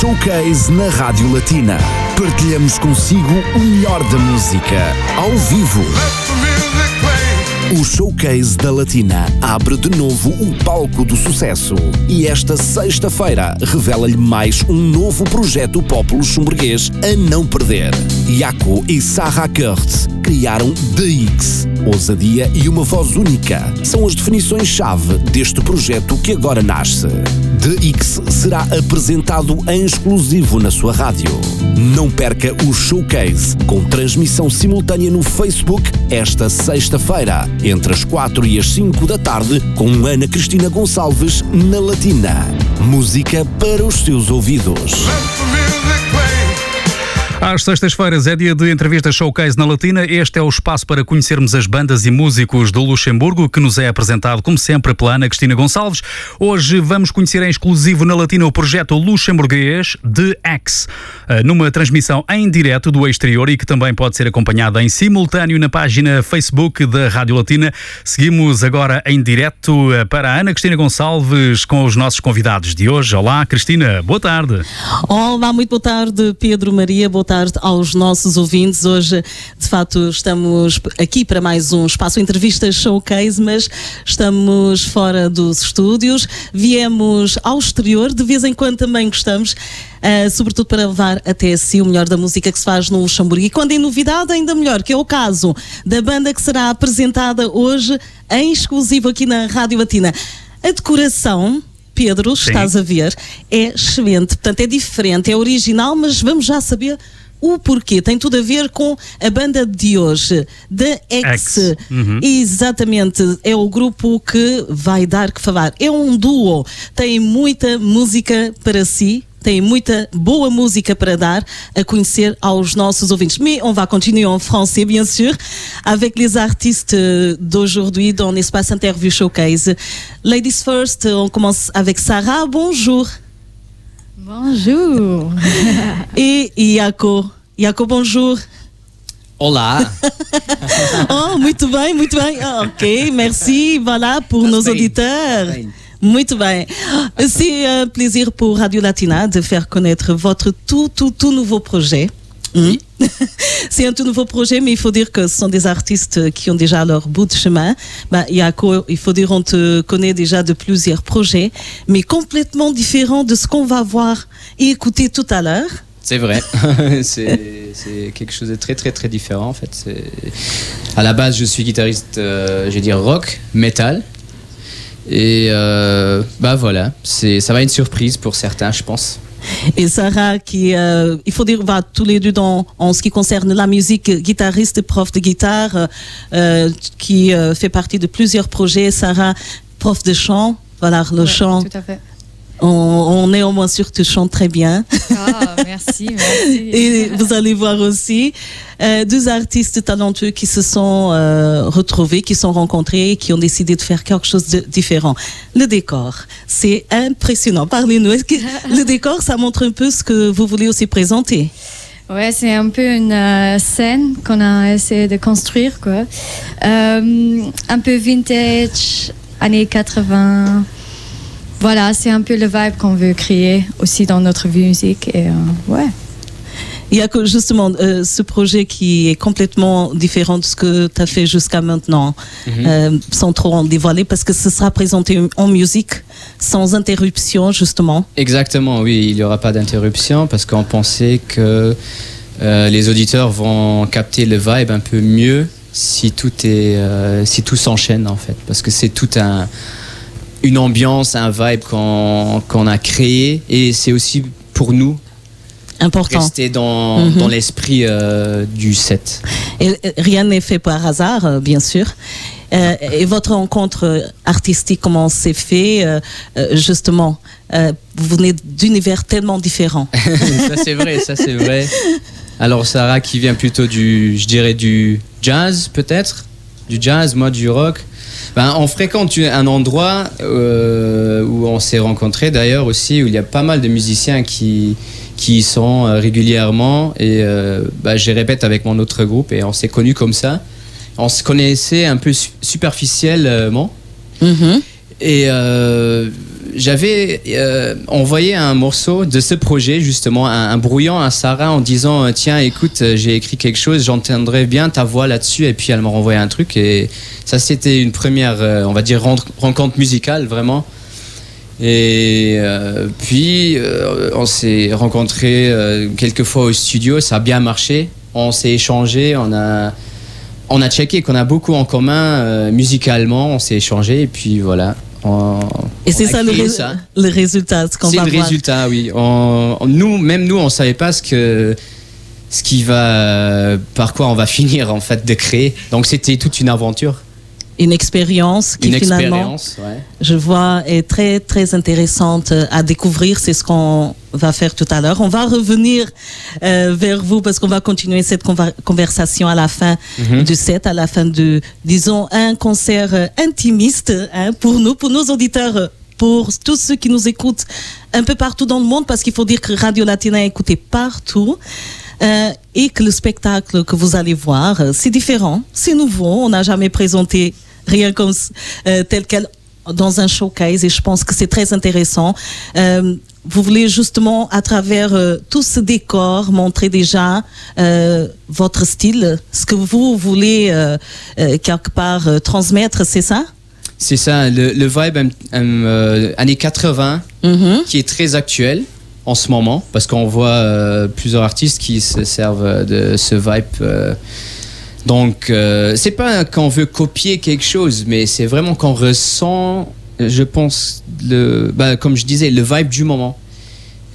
Showcase na Rádio Latina. Partilhamos consigo o melhor da música, ao vivo. O Showcase da Latina abre de novo o palco do sucesso e esta sexta-feira revela-lhe mais um novo projeto pop luxemburguês a não perder. Jaco e Sarah Kurtz criaram The X. Ousadia e uma voz única são as definições-chave deste projeto que agora nasce. The X será apresentado em exclusivo na sua rádio. Não perca o Showcase com transmissão simultânea no Facebook esta sexta-feira entre as 4 e as 5 da tarde, com Ana Cristina Gonçalves na Latina. Música para os seus ouvidos. Às sextas-feiras é dia de entrevista showcase na Latina. Este é o espaço para conhecermos as bandas e músicos do Luxemburgo, que nos é apresentado, como sempre, pela Ana Cristina Gonçalves. Hoje vamos conhecer em exclusivo na Latina o projeto luxemburguês The X, eh, numa transmissão em direto do exterior e que também pode ser acompanhada em simultâneo na página Facebook da Rádio Latina. Seguimos agora em direto eh, para a Ana Cristina Gonçalves com os nossos convidados de hoje. Olá, Cristina, boa tarde. Olá, muito boa tarde, Pedro Maria, boa tarde aos nossos ouvintes. Hoje, de facto, estamos aqui para mais um espaço entrevistas showcase, mas estamos fora dos estúdios. Viemos ao exterior, de vez em quando também gostamos. Uh, sobretudo para levar até si o melhor da música que se faz no Luxemburgo. E quando é novidade, ainda melhor, que é o caso da banda que será apresentada hoje em exclusivo aqui na Rádio Latina. A decoração Pedro, Sim. estás a ver, é excelente. Portanto, é diferente, é original, mas vamos já saber o porquê. Tem tudo a ver com a banda de hoje, The X. X. Uhum. Exatamente, é o grupo que vai dar que falar. É um duo, tem muita música para si, tem muita boa música para dar a conhecer aos nossos ouvintes. Mais on va continuer en français, bien sûr, avec les artistes d'aujourd'hui dans l'espace interview showcase. Ladies first, on commence avec Sarah. Bonjour. Bonjour. Et Iaco. Iaco, bonjour. Olá. oh, muito bem, muito bem. Ah, ok, merci. Voilà pour nos auditeurs. Muito bem. C'est un plaisir pour Radio Latina de faire connaître votre tout, tout, tout nouveau projet. Oui. C'est un tout nouveau projet, mais il faut dire que ce sont des artistes qui ont déjà leur bout de chemin. Bah, il faut dire on te connaît déjà de plusieurs projets, mais complètement différents de ce qu'on va voir et écouter tout à l'heure. C'est vrai, c'est quelque chose de très très très différent en fait. À la base, je suis guitariste, euh, je vais dire rock, metal, et euh, bah voilà, ça va être une surprise pour certains, je pense. Et Sarah, qui, euh, il faut dire, va tous les deux dans, en ce qui concerne la musique, guitariste, prof de guitare, euh, qui euh, fait partie de plusieurs projets. Sarah, prof de chant, voilà, le chant. Tout à fait. On, est au moins sûr que tu chantes très bien. Ah, merci, merci. Et vous allez voir aussi euh, deux artistes talentueux qui se sont euh, retrouvés, qui sont rencontrés, qui ont décidé de faire quelque chose de différent. Le décor, c'est impressionnant. Parlez-nous. Le décor, ça montre un peu ce que vous voulez aussi présenter? Ouais, c'est un peu une euh, scène qu'on a essayé de construire, quoi. un peu vintage, années 80 voilà, c'est un peu le vibe qu'on veut créer aussi dans notre musique. Et euh, ouais. Il y a justement euh, ce projet qui est complètement différent de ce que tu as fait jusqu'à maintenant, mhm. euh, sans trop en dévoiler, parce que ce sera présenté en musique, sans interruption, justement. Exactement, oui, il n'y aura pas d'interruption, parce qu'on pensait que les auditeurs vont capter le vibe un peu mieux si tout, est, si tout s'enchaîne, en fait, parce que c'est tout un une ambiance, un vibe qu'on a créé. Et c'est aussi pour nous important. Rester dans, mhm. dans l'esprit euh, du set. Et rien n'est fait par hasard, euh, bien sûr. Euh, et votre rencontre artistique, comment s'est fait justement Vous venez d'univers tellement différents. ça c'est vrai, ça c'est vrai. Alors Sarah qui vient plutôt du, je dirais du jazz peut-être, du jazz, moi du rock. Ben, on fréquente un endroit euh, où on s'est rencontrés d'ailleurs aussi, où il y a pas mal de musiciens qui, qui y sont euh, régulièrement. Et euh, ben, je répète avec mon autre groupe et on s'est connus comme ça. On se connaissait un peu superficiellement. Mm-hmm. Et j'avais euh, envoyé un morceau de ce projet, justement, un, un brouillon à Sarah en disant euh, Tiens, écoute, euh, j'ai écrit quelque chose, j'entendrai bien ta voix là-dessus. Et puis elle m'a renvoyé un truc. Et ça, c'était une première, on va dire, ren- rencontre musicale, vraiment. Et puis, on s'est rencontrés quelques fois au studio, ça a bien marché. On s'est échangé, on a, on a checké qu'on a beaucoup en commun musicalement, on s'est échangé. Et puis voilà. On- Et c'est ça le, créé ré- ça. le résultat, ce qu'on C'est va le voir. résultat, oui. On- on- nous, même nous, on savait pas ce que ce qui va, par quoi on va finir en fait de créer. Donc c'était toute une aventure, Une expérience qui une finalement, ouais. je vois, est très très intéressante euh, à découvrir. C'est ce qu'on va faire tout à l'heure. On va revenir euh, vers vous parce qu'on va continuer cette conversation à la fin Mhm. du set, à la fin de, disons, un concert euh, intimiste hein, pour nous, pour nos auditeurs. Pour tous ceux qui nous écoutent un peu partout dans le monde, parce qu'il faut dire que Radio Latina est écouté partout. Euh, et que le spectacle que vous allez voir, c'est différent, c'est nouveau, on n'a jamais présenté rien comme euh, tel quel dans un showcase et je pense que c'est très intéressant. Euh, vous voulez justement, à travers euh, tout ce décor, montrer déjà euh, votre style, ce que vous voulez quelque part transmettre, c'est ça? C'est ça, le, le vibe années 80 Mhm. qui est très actuel en ce moment parce qu'on voit plusieurs artistes qui se servent de ce vibe. Donc, euh, c'est pas qu'on veut copier quelque chose, mais c'est vraiment qu'on ressent, je pense, le, bah, comme je disais, le vibe du moment.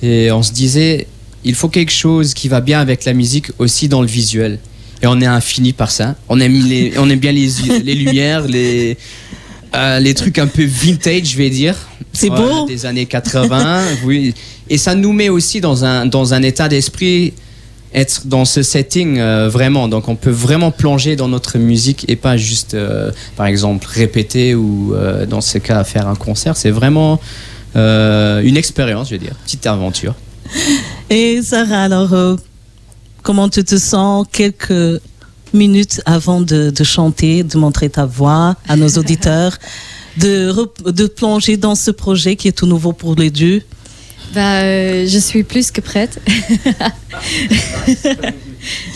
Et on se disait, il faut quelque chose qui va bien avec la musique aussi dans le visuel. Et on est infini par ça. On aime, les, on aime bien les, les lumières, les, euh, les trucs un peu vintage, je vais dire. C'est beau. Des années 80, oui. Et ça nous met aussi dans un, dans un état d'esprit, être dans ce setting euh, vraiment. Donc on peut vraiment plonger dans notre musique et pas juste, euh, par exemple, répéter ou euh, dans ce cas faire un concert. C'est vraiment une expérience, je veux dire, petite aventure. Et Sarah, alors, comment tu te sens quelques minutes avant de, de chanter, de montrer ta voix à nos auditeurs, de, de plonger dans ce projet qui est tout nouveau pour les deux? Bah, euh, je suis plus que prête.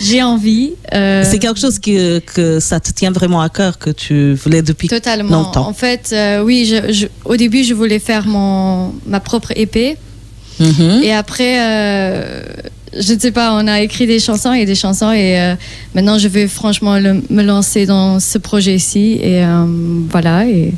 J'ai envie. euh, C'est quelque chose que, que ça te tient vraiment à cœur, que tu voulais depuis Totalement. longtemps. En fait, euh, oui, je- je- au début, je voulais faire mon, ma propre épée. Mhm. Et après, je ne sais pas, on a écrit des chansons et des chansons. Et maintenant, je vais franchement le- me lancer dans ce projet-ci. Et voilà, et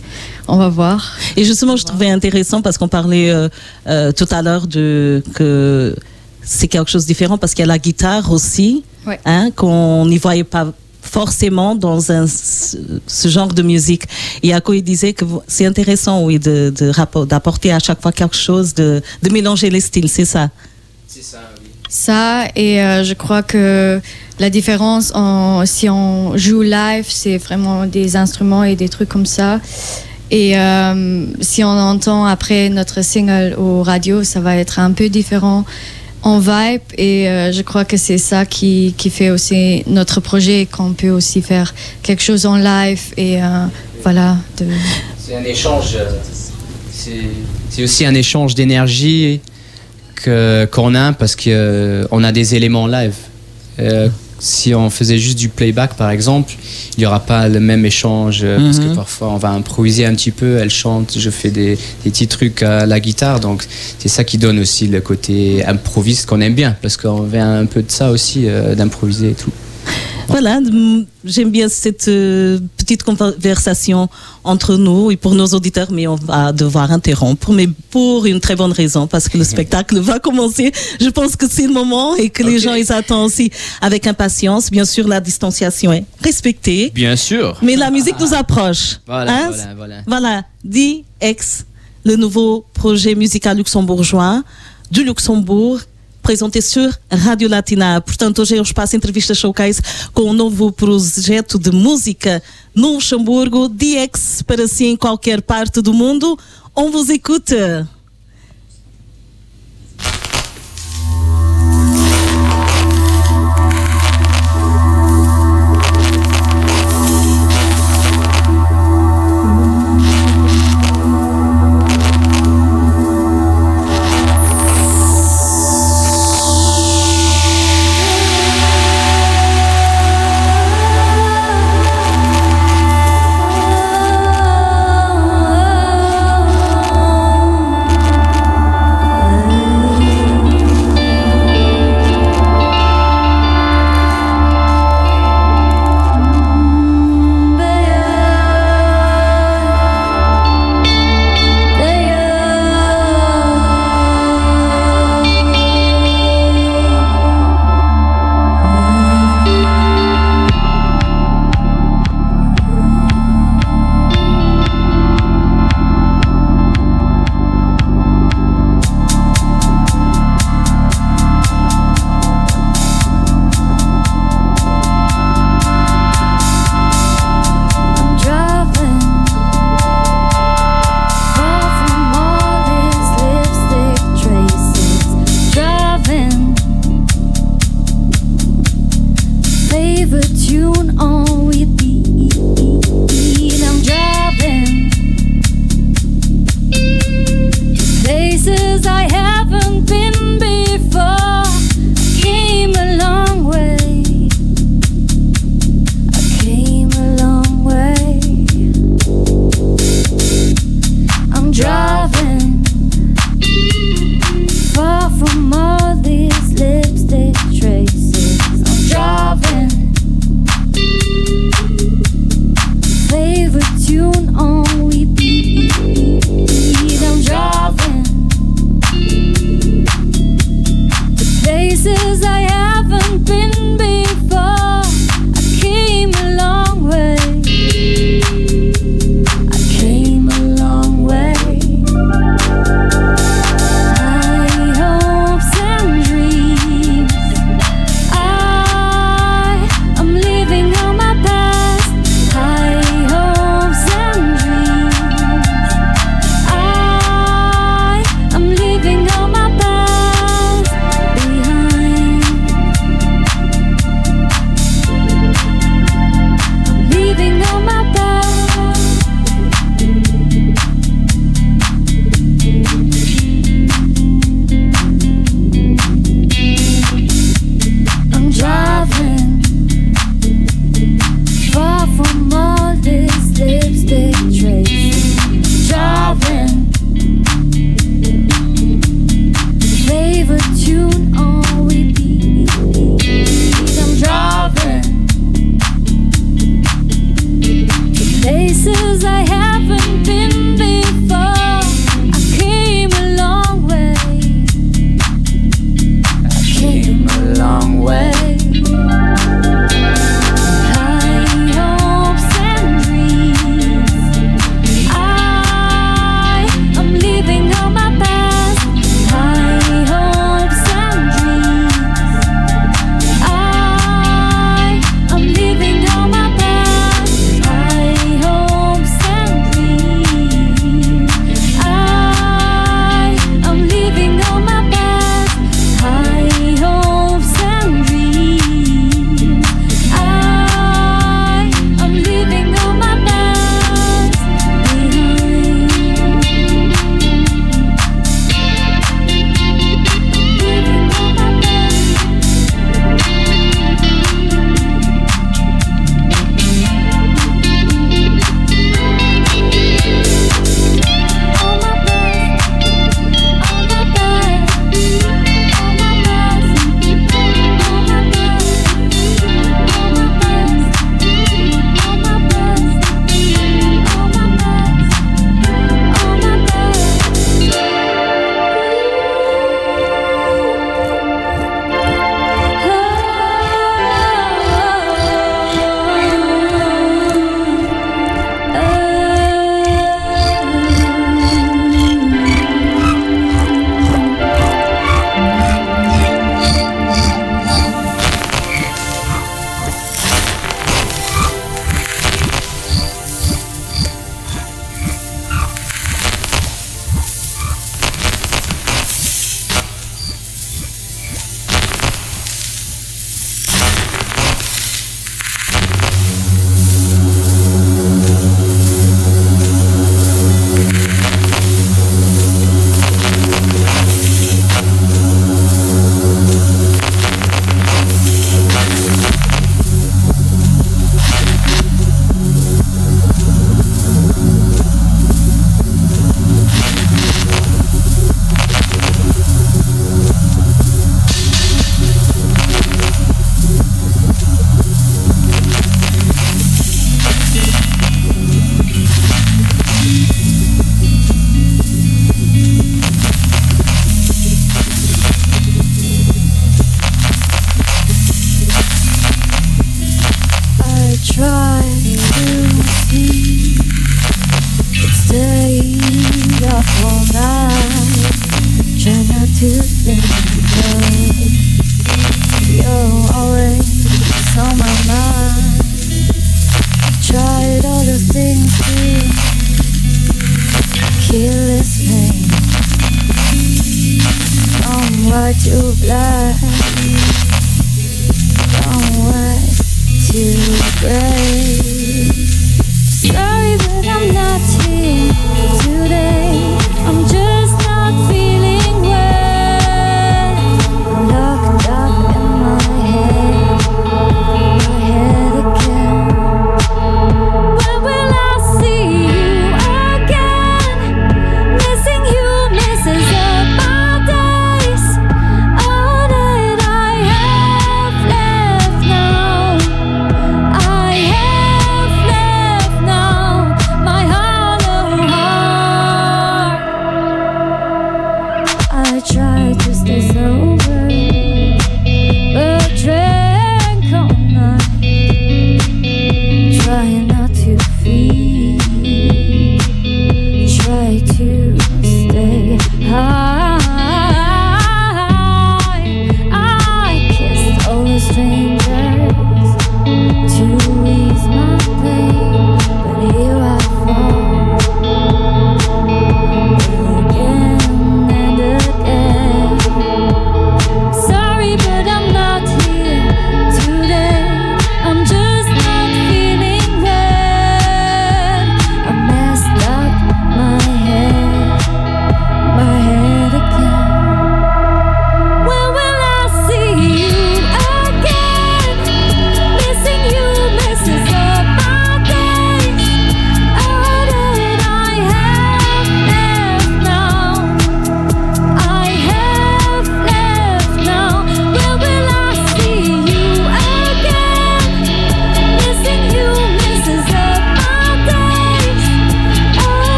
on va voir. Et justement, je trouvais intéressant parce qu'on parlait euh, euh, tout à l'heure de que c'est quelque chose de différent parce qu'il y a la guitare aussi, Ouais. hein, qu'on n'y voyait pas forcément dans un, ce, genre de musique. Et Ako, il disait que c'est intéressant, oui, de, d'apporter à chaque fois quelque chose, de, de mélanger les styles, c'est ça? C'est ça, oui. Ça, et euh, je crois que la différence, en, si on joue live, c'est vraiment des instruments et des trucs comme ça. Et euh, si on entend après notre single au radio, ça va être un peu différent en vibe. Et euh, je crois que c'est ça qui, qui fait aussi notre projet, qu'on peut aussi faire quelque chose en live. Et euh, voilà. C'est un échange. c'est aussi un échange d'énergie qu'on a parce qu'on a des éléments live. Si on faisait juste du playback, par exemple, il n'y aura pas le même échange euh, parce que Mhm. parfois on va improviser un petit peu. Elle chante, je fais des, des petits trucs à la guitare. Donc c'est ça qui donne aussi le côté improviste qu'on aime bien parce qu'on vient un peu de ça aussi, euh, d'improviser et tout. Voilà, j'aime bien cette euh, petite conversation entre nous et pour nos auditeurs, mais on va devoir interrompre, mais pour une très bonne raison, parce que le spectacle va commencer. Je pense que c'est le moment et que les gens, ils attendent aussi avec impatience. Bien sûr, la distanciation est respectée, Bien sûr. mais la musique nous approche. Voilà, Hein? voilà, voilà. Voilà, DX, le nouveau projet musical luxembourgeois du Luxembourg, présenté sur Radio Latina. Portanto, hoje é o Espaço Entrevista Showcase com um novo projeto de música no Luxemburgo, DX, para si em qualquer parte do mundo. On vous écoute.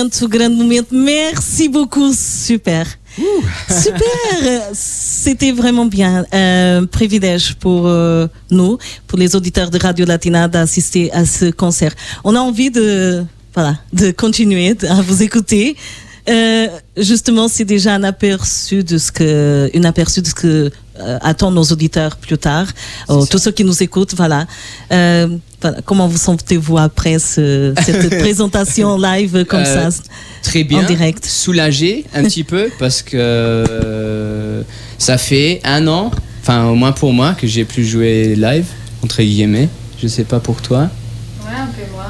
Momento, grande momento. Merci beaucoup, super. Super, c'était vraiment bien. Un privilège pour euh, nous, pour les auditeurs de Radio Latina, d'assister à ce concert. On a envie de, voilà, de continuer à vous écouter. Euh, justement, c'est déjà un aperçu de ce que, une aperçu de ce que euh, attendent nos auditeurs plus tard, oh, tous ceux qui nous écoutent. Voilà. Euh. Comment vous sentez-vous après ce, cette présentation live comme Euh, ça Très bien. En direct? Soulagé un petit peu parce que euh, ça fait un an, enfin au moins pour moi, que j'ai plus joué live, entre guillemets. Je sais pas pour toi. Ouais, un peu moins.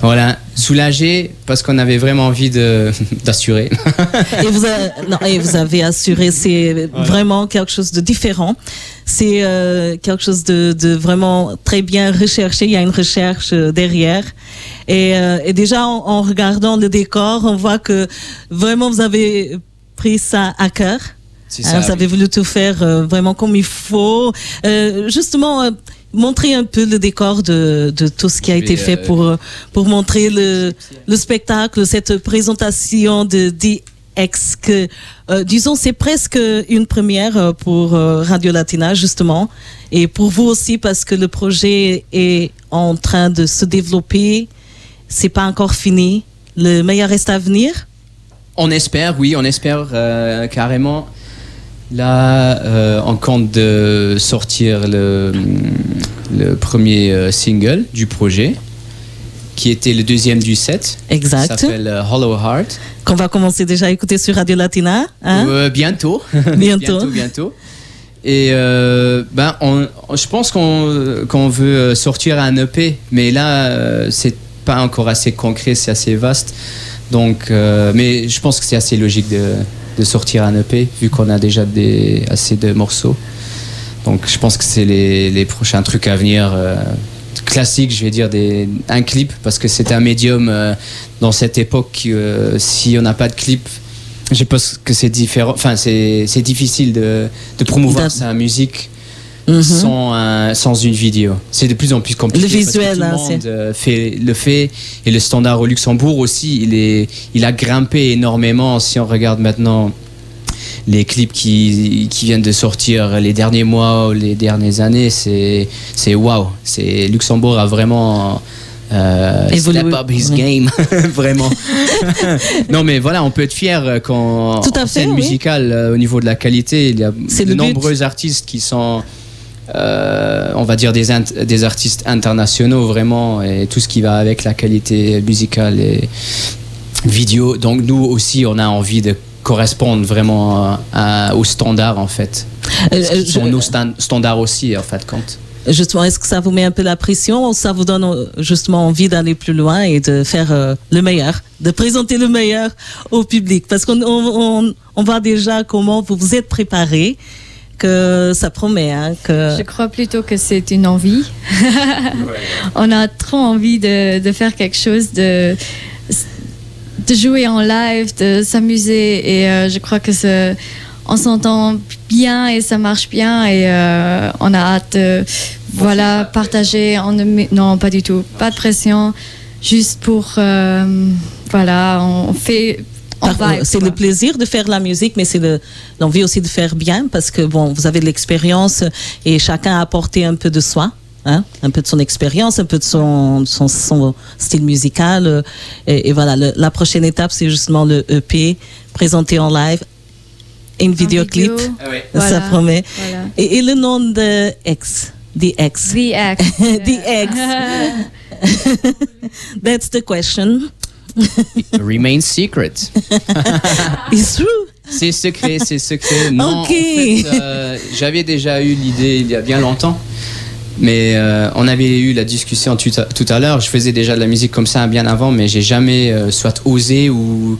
Voilà, soulagé parce qu'on avait vraiment envie de- d'assurer. et, vous a- non, et vous avez assuré, c'est vraiment quelque chose de différent. C'est euh, quelque chose de, de vraiment très bien recherché. Il y a une recherche euh, derrière. Et, euh, et déjà, en, en regardant le décor, on voit que vraiment vous avez pris ça à cœur. C'est Hein, ça, vous avez voulu tout faire euh, vraiment comme il faut. Justement, montrer un peu le décor de, de tout ce qui a été fait euh, pour, pour montrer le, le spectacle, cette présentation de DX que, euh, disons, c'est presque une première euh, pour Radio Latina, justement. Et pour vous aussi, parce que le projet est en train de se développer. C'est pas encore fini. Le meilleur reste à venir? On espère, oui, on espère euh, carrément. Là, euh, on compte de sortir le, le premier euh, single du projet, qui était le deuxième du set. Exact. Ça s'appelle euh, Hollow Heart. Qu'on va commencer déjà à écouter sur Radio Latina. Hein? Bientôt. Bientôt. bientôt, bientôt. Et ben, on, je pense qu'on veut sortir un EP, mais là, c'est pas encore assez concret, c'est assez vaste. Donc, mais je pense que c'est assez logique de, de sortir un EP, vu qu'on a déjà des, assez de morceaux. Donc, je pense que c'est les, les prochains trucs à venir. euh, classiques, je vais dire, des, un clip, parce que c'est un médium euh, dans cette époque, euh, si on n'a pas de clip, je pense que c'est différent. Enfin, c'est difficile de, de promouvoir sa musique Mhm. sans, un- sans une vidéo. C'est de plus en plus compliqué. Le parce que visuel, tout le hein, monde euh, fait, le fait. Et le standard au Luxembourg aussi, il, est, il a grimpé énormément. Si on regarde maintenant les clips qui, qui viennent de sortir les derniers mois ou les dernières années, c'est c'est waouh. C'est Luxembourg a vraiment euh, Évolué. step up his game, vraiment. non mais voilà, on peut être fier euh, quand Tout à en fait, scène oui. musicale euh, au niveau de la qualité, il y a de nombreux artistes qui sont euh, on va dire des, artistes internationaux vraiment et tout ce qui va avec la qualité musicale et vidéo. Donc nous aussi, on a envie de correspondre vraiment à- aux standards en fait. Euh, Ce euh, sont nos stan- standards aussi en fait compte. Justement, est-ce que ça vous met un peu la pression ou ça vous donne justement envie d'aller plus loin et de faire euh, le meilleur, de présenter le meilleur au public? Parce qu'on on, on, on voit déjà comment vous vous êtes préparé, que ça promet. Hein, que... Je crois plutôt que c'est une envie. On a trop envie de, de faire quelque chose, de, de jouer en live, de s'amuser. Et euh, je crois que ce- on s'entend bien et ça marche bien. Et euh, on a hâte de voilà, partager. On ne met- non, pas du tout. Pas de pression. Juste pour. euh, voilà, on fait. C'est le plaisir de faire la musique, mais c'est le- l'envie aussi de faire bien parce que bon, vous avez de l'expérience et chacun a apporté un peu de soi. Hein, un peu de son expérience, un peu de son, son, son style musical. euh, Et, et voilà, le- la prochaine étape, c'est justement le EP présenté en live, une En vidéoclip. vidéo. Ça Voilà, promet. voilà. Et, et le nom de X, The X. The X. The X. That's the question. Remain secret. It's true. C'est secret, c'est secret. Non, Ok. en fait, euh, j'avais déjà eu l'idée il y a bien longtemps. Mais euh, on avait eu la discussion tout à, tout à l'heure. Je faisais déjà de la musique comme ça bien avant, mais j'ai jamais euh, soit osé ou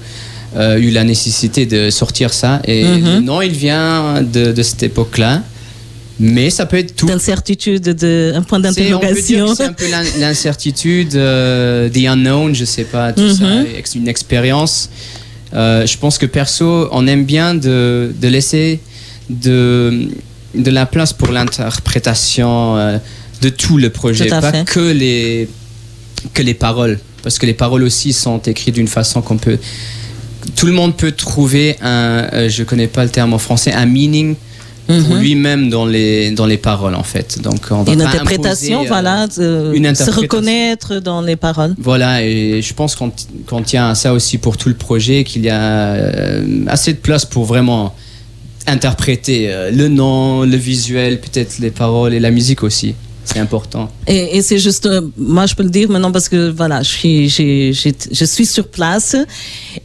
eu la nécessité de sortir ça. Et Mhm. le nom, il vient de, de cette époque-là. Mais ça peut être tout. D'incertitude, de, un point d'interrogation. c'est un peu l'in- l'incertitude, euh, the unknown, je sais pas, tout ça, ex- une expérience. Euh, je pense que perso, on aime bien de, de laisser de, de la place pour l'interprétation euh, de tout le projet, Tout pas fait. que les, que les paroles. Parce que les paroles aussi sont écrites d'une façon qu'on peut. Tout le monde peut trouver un, euh, je connais pas le terme en français, un meaning pour lui-même dans les, dans les paroles, en fait. Donc, on va Une interprétation, imposer, euh, voilà, de une se reconnaître dans les paroles. Voilà, et je pense qu'on qu'on tient à ça aussi pour tout le projet, qu'il y a euh, assez de place pour vraiment interpréter euh, le nom, le visuel, peut-être les paroles et la musique aussi. C'est important. Et, et c'est juste, euh, moi je peux le dire maintenant parce que voilà, je suis, je sur place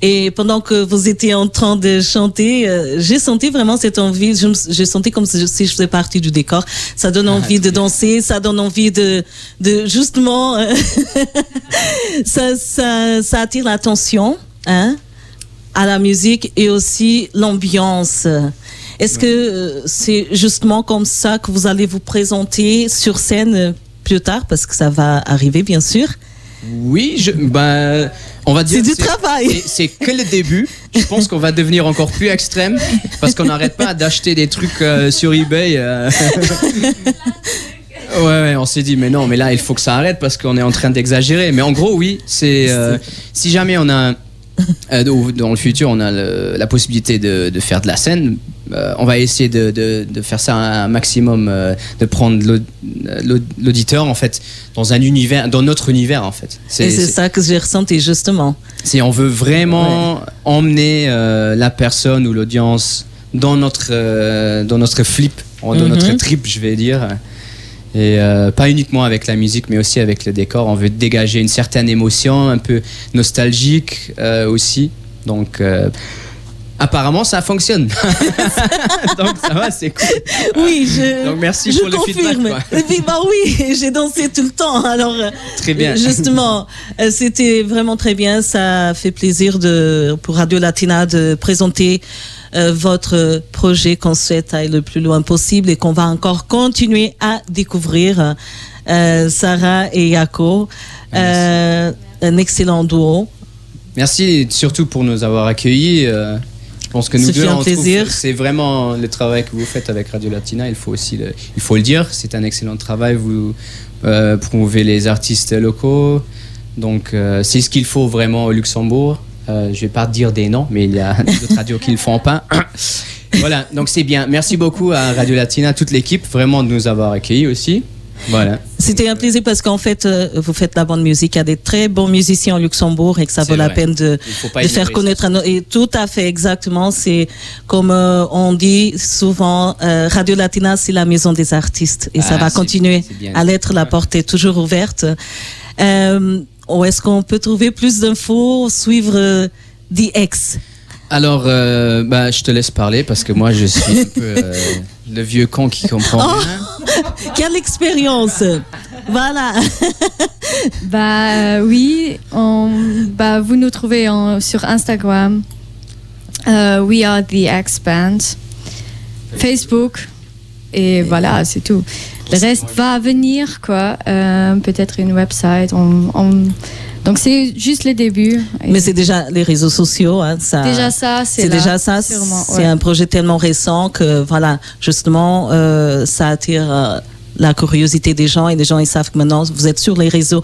et pendant que vous étiez en train de chanter, euh, j'ai senti vraiment cette envie. J'ai senti comme si je, si je faisais partie du décor. Ça donne envie de danser, ça donne envie de, de justement, euh, ça, ça, ça attire l'attention, hein, à la musique et aussi l'ambiance. Est-ce que euh, c'est justement comme ça que vous allez vous présenter sur scène euh, plus tard, parce que ça va arriver bien sûr Oui, je, bah, on va dire. C'est du que travail. c'est- C'est que le début. Je pense qu'on va devenir encore plus extrême parce qu'on n'arrête pas d'acheter des trucs euh, sur eBay. euh. Ouais, ouais, on s'est dit, mais non, mais là, il faut que ça arrête parce qu'on est en train d'exagérer. Mais en gros, oui, c'est. euh, si jamais on a. euh, dans- dans le futur, on a le- la possibilité de, de faire de la scène. euh, on va essayer de, de- de faire ça un maximum, euh, de prendre l'aud- l'aud- l'auditeur en fait dans un univers, dans notre univers en fait. Et c'est ça que j'ai ressenti justement. c'est on veut vraiment emmener la personne ou l'audience dans notre dans notre flip, dans Mhm. notre trip, je vais dire. Et euh, pas uniquement avec la musique, mais aussi avec le décor. On veut dégager une certaine émotion, un peu nostalgique euh, aussi. Donc, euh, apparemment, ça fonctionne. Donc, ça va, c'est cool. Oui, je, Donc, merci je pour le confirme. feedback, quoi. Et puis, bah oui, j'ai dansé tout le temps. Alors, euh, Très bien. Justement, euh, c'était vraiment très bien. Ça fait plaisir de, pour Radio Latina de présenter euh, votre projet qu'on souhaite aller le plus loin possible et qu'on va encore continuer à découvrir. Euh, Sarah et Yako, euh, un excellent duo. Merci surtout pour nous avoir accueillis. Je pense que nous deux, on trouve c'est vraiment le travail que vous faites avec Radio Latina. Il faut aussi le, il faut le dire, c'est un excellent travail. Vous euh, promouvez les artistes locaux, donc euh, c'est ce qu'il faut vraiment au Luxembourg. Euh, je vais pas dire des noms, mais il y a d'autres radios qui le font pas. voilà, donc c'est bien. Merci beaucoup à Radio Latina, toute l'équipe, vraiment de nous avoir accueillis aussi. Voilà. C'était un plaisir parce qu'en fait, euh, vous faites la bonne musique. Il y a des très bons musiciens au Luxembourg et que ça vaut la peine de, faire connaître. à nos- et tout à fait, exactement. C'est comme euh, on dit souvent, euh, Radio Latina, c'est la maison des artistes. Et ça Ah, va continuer bien à l'être. La porte est toujours ouverte. Où est-ce qu'on peut trouver plus d'infos, suivre euh, The X? Alors, bah, je te laisse parler parce que moi, je suis un peu le vieux con qui comprend Oh. rien. Quelle expérience Voilà. Bah euh, oui, on, bah, vous nous trouvez en- sur Instagram. Euh, we are the X Band. Facebook. Et voilà, c'est tout. Le reste va venir, quoi. Euh, Peut-être une website. on- on- Donc c'est juste le début. Mais c'est déjà les réseaux sociaux. Hein, ça, déjà ça, c'est déjà ça. C'est ouais. un projet tellement récent que, voilà, justement, euh, ça attire euh, la curiosité des gens et les gens, ils savent que maintenant, vous êtes sur les réseaux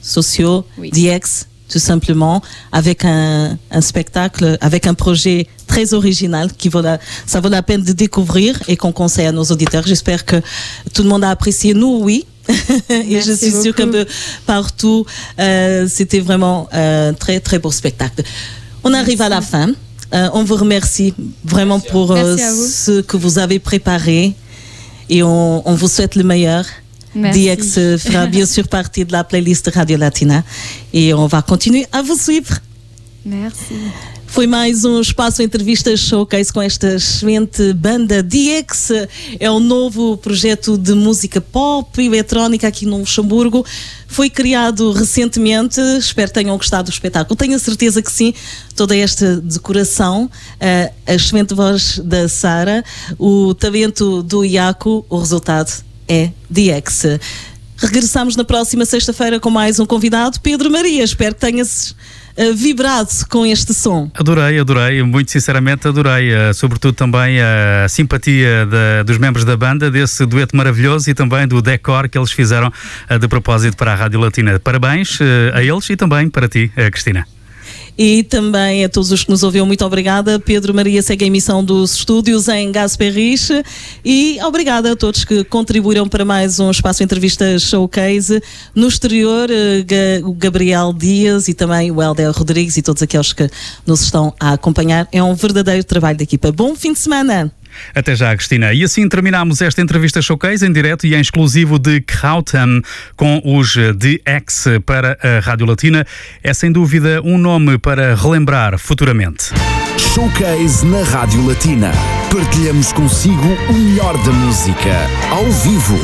sociaux, Oui. DX, tout simplement, avec un, un spectacle, avec un projet très original qui vaut la, ça vaut la peine de découvrir et qu'on conseille à nos auditeurs. J'espère que tout le monde a apprécié. Nous, oui. et je suis sûre qu'un beaucoup. peu partout, euh, c'était vraiment un très, très beau spectacle. On arrive à la fin. Euh, on vous remercie vraiment pour euh, Merci à ce que vous avez préparé et on, on vous souhaite le meilleur. Merci. DX euh, fera bien sûr partie de la playlist Radio Latina et on va continuer a vous suivre. Merci. Foi mais um espaço entrevista showcase com esta excelente banda DX. É um novo projeto de música pop e eletrónica aqui no Luxemburgo. Foi criado recentemente. Espero que tenham gostado do espetáculo. Tenho a certeza que sim. Toda esta decoração, eh, a excelente voz da Sara, o talento do Iaco, o resultado é DX. Regressamos na próxima sexta-feira com mais um convidado, Pedro Maria. Espero que tenhas vibrado com este som. Adorei, adorei, muito sinceramente adorei, eh, sobretudo também a simpatia da- dos membros da banda, desse dueto maravilhoso e também do decor que eles fizeram eh, de propósito para a Rádio Latina. Parabéns eh, a eles e também para ti, eh, Cristina. E também a todos os que nos ouviram, muito obrigada. Pedro Maria segue a emissão dos estúdios em Gasperriche e obrigada a todos que contribuíram para mais um espaço entrevista showcase. No exterior, eh, o Gabriel Dias e também o Helder Rodrigues e todos aqueles que nos estão a acompanhar. É um verdadeiro trabalho de equipa. Bom fim de semana! Até já, Cristina. E assim terminamos esta entrevista showcase em direto e em exclusivo de Krautham com os The X para a Rádio Latina. É sem dúvida um nome para relembrar futuramente. Showcase na Rádio Latina. Partilhamos consigo o melhor da música, ao vivo.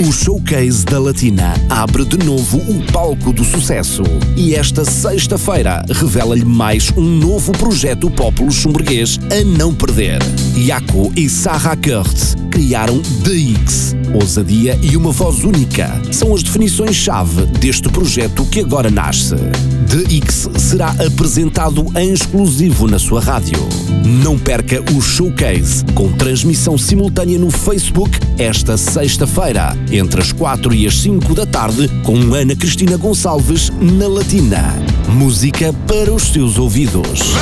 O Showcase da Latina abre de novo o palco do sucesso e esta sexta-feira revela-lhe mais um novo projeto Pópulo Chumberguês a não perder. Jaco e Sarah Kurtz criaram The X. Ousadia e uma voz única são as definições-chave deste projeto que agora nasce. The X será apresentado em exclusivo na sua rádio. Não perca o Showcase com transmissão simultânea no Facebook esta sexta-feira entre as 4 e as 5 da tarde, com Ana Cristina Gonçalves na Latina. Música para os seus ouvidos.